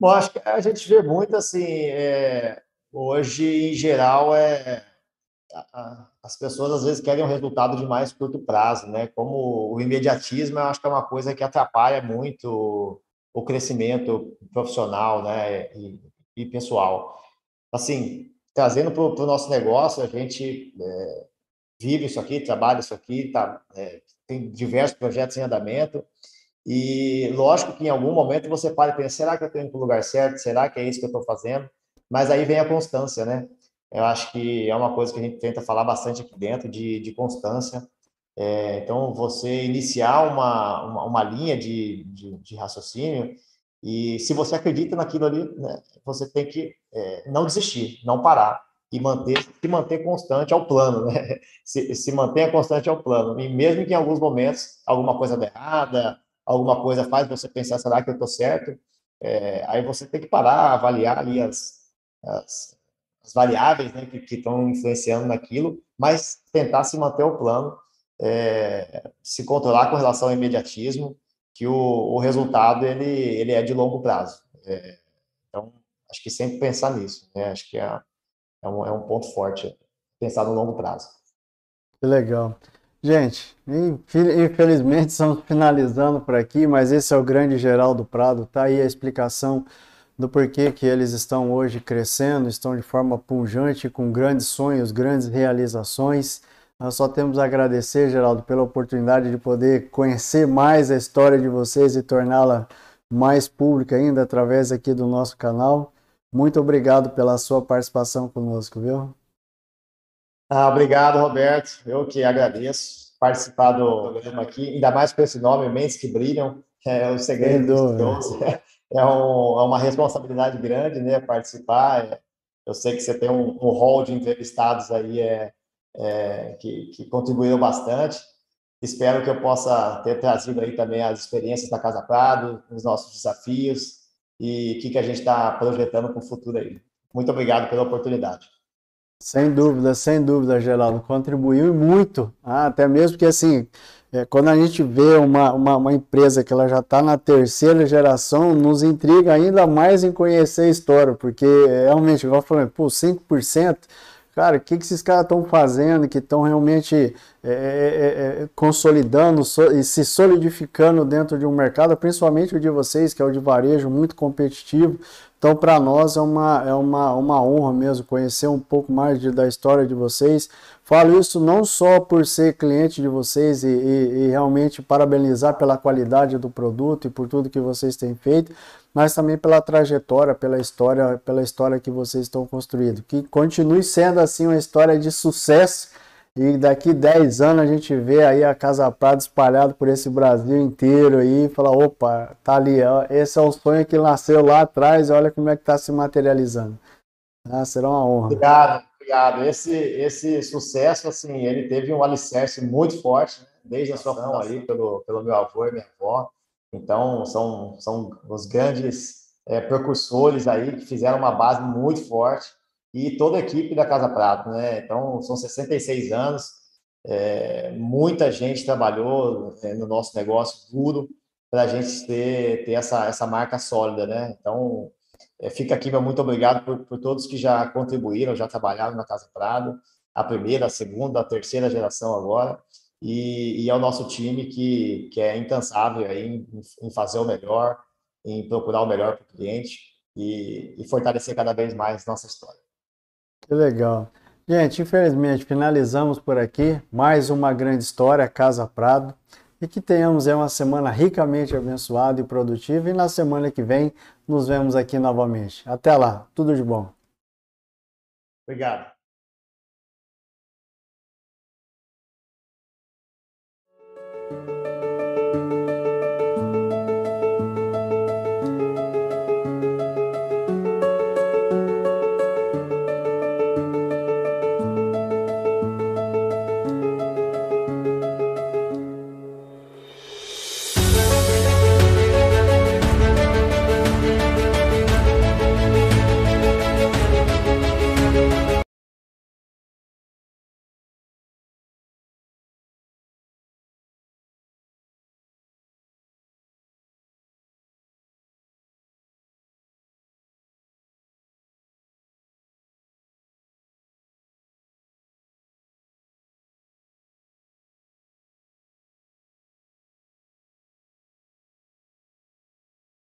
Bom, acho que a gente vê muito assim, é, hoje em geral é as pessoas às vezes querem um resultado de mais curto prazo, né? Como o imediatismo, eu acho que é uma coisa que atrapalha muito o crescimento profissional, né? E, e pessoal. Assim, trazendo para o nosso negócio, a gente é, vive isso aqui, trabalha isso aqui, tá, é, tem diversos projetos em andamento. E lógico que em algum momento você para e pensa: será que eu estou indo para o lugar certo? Será que é isso que eu estou fazendo? Mas aí vem a constância, né? Eu acho que é uma coisa que a gente tenta falar bastante aqui dentro, de, de constância. É, então, você iniciar uma, uma, uma linha de, de, de, raciocínio e se você acredita naquilo ali, né, você tem que é, não desistir, não parar e manter, se manter constante ao plano, né? Se, se mantenha constante ao plano. E mesmo que em alguns momentos alguma coisa dê errada, alguma coisa faz você pensar, será que eu estou certo? É, aí você tem que parar, avaliar ali as, as as variáveis né, que estão influenciando naquilo, mas tentar se manter o plano, é, se controlar com relação ao imediatismo, que o, o resultado ele, ele é de longo prazo. É, então, acho que sempre pensar nisso, né? acho que é, é, um, é um ponto forte, pensar no longo prazo. Que legal. Gente, infelizmente estamos finalizando por aqui, mas esse é o grande Geraldo Prado, tá aí a explicação do porquê que eles estão hoje crescendo, estão de forma pungente, com grandes sonhos, grandes realizações. Nós só temos a agradecer, Geraldo, pela oportunidade de poder conhecer mais a história de vocês e torná-la mais pública ainda através aqui do nosso canal. Muito obrigado pela sua participação conosco, viu? Ah, obrigado, Roberto. Eu que agradeço participar do programa aqui, ainda mais com esse nome, Mentes que Brilham, é o segredo dos é, um, é uma responsabilidade grande, né, participar. É, eu sei que você tem um, um hall de entrevistados aí é, é, que, que bastante. Espero que eu possa ter trazido aí também as experiências da Casa Prado, os nossos desafios e o que, que a gente está projetando para o futuro aí. Muito obrigado pela oportunidade. Sem dúvida, sem dúvida, Geraldo. Contribuiu muito, ah, até mesmo que assim, é, quando a gente vê uma, uma, uma, empresa que ela já está na terceira geração, nos intriga ainda mais em conhecer a história, porque é, realmente, igual eu falei, pô, 5%, cara, o que, que esses caras estão fazendo, que estão realmente é, é, é, consolidando so, e se solidificando dentro de um mercado, principalmente o de vocês, que é o de varejo, muito competitivo. Então, para nós é uma, é uma, uma honra mesmo conhecer um pouco mais de, da história de vocês. Falo isso não só por ser cliente de vocês e, e, e realmente parabenizar pela qualidade do produto e por tudo que vocês têm feito, mas também pela trajetória, pela história, pela história que vocês estão construindo. Que continue sendo assim uma história de sucesso e daqui 10 anos a gente vê aí a Casa Prada espalhada por esse Brasil inteiro aí e fala, opa, tá ali, esse é o sonho que nasceu lá atrás, olha como é que está se materializando. Ah, será uma honra. Obrigado, obrigado. Esse, esse sucesso, assim, ele teve um alicerce muito forte, né? desde a sua fundação aí pelo, pelo meu avô e minha avó. Então, são, são os grandes é, precursores aí que fizeram uma base muito forte e toda a equipe da Casa Prato, né? Então, são 66 anos, é, muita gente trabalhou é, no nosso negócio duro para a gente ter, ter essa, essa marca sólida, né? Então, É, fica aqui meu muito obrigado por, por todos que já contribuíram, já trabalharam na Casa Prado, a primeira, a segunda, a terceira geração agora, e, e ao nosso time que, que é incansável aí em, em fazer o melhor, em procurar o melhor para o cliente e, e fortalecer cada vez mais nossa história. Que legal. Gente, infelizmente finalizamos por aqui mais uma grande história, Casa Prado, e que tenhamos uma semana ricamente abençoada e produtiva. E na semana que vem nos vemos aqui novamente. Até lá, tudo de bom. Obrigado.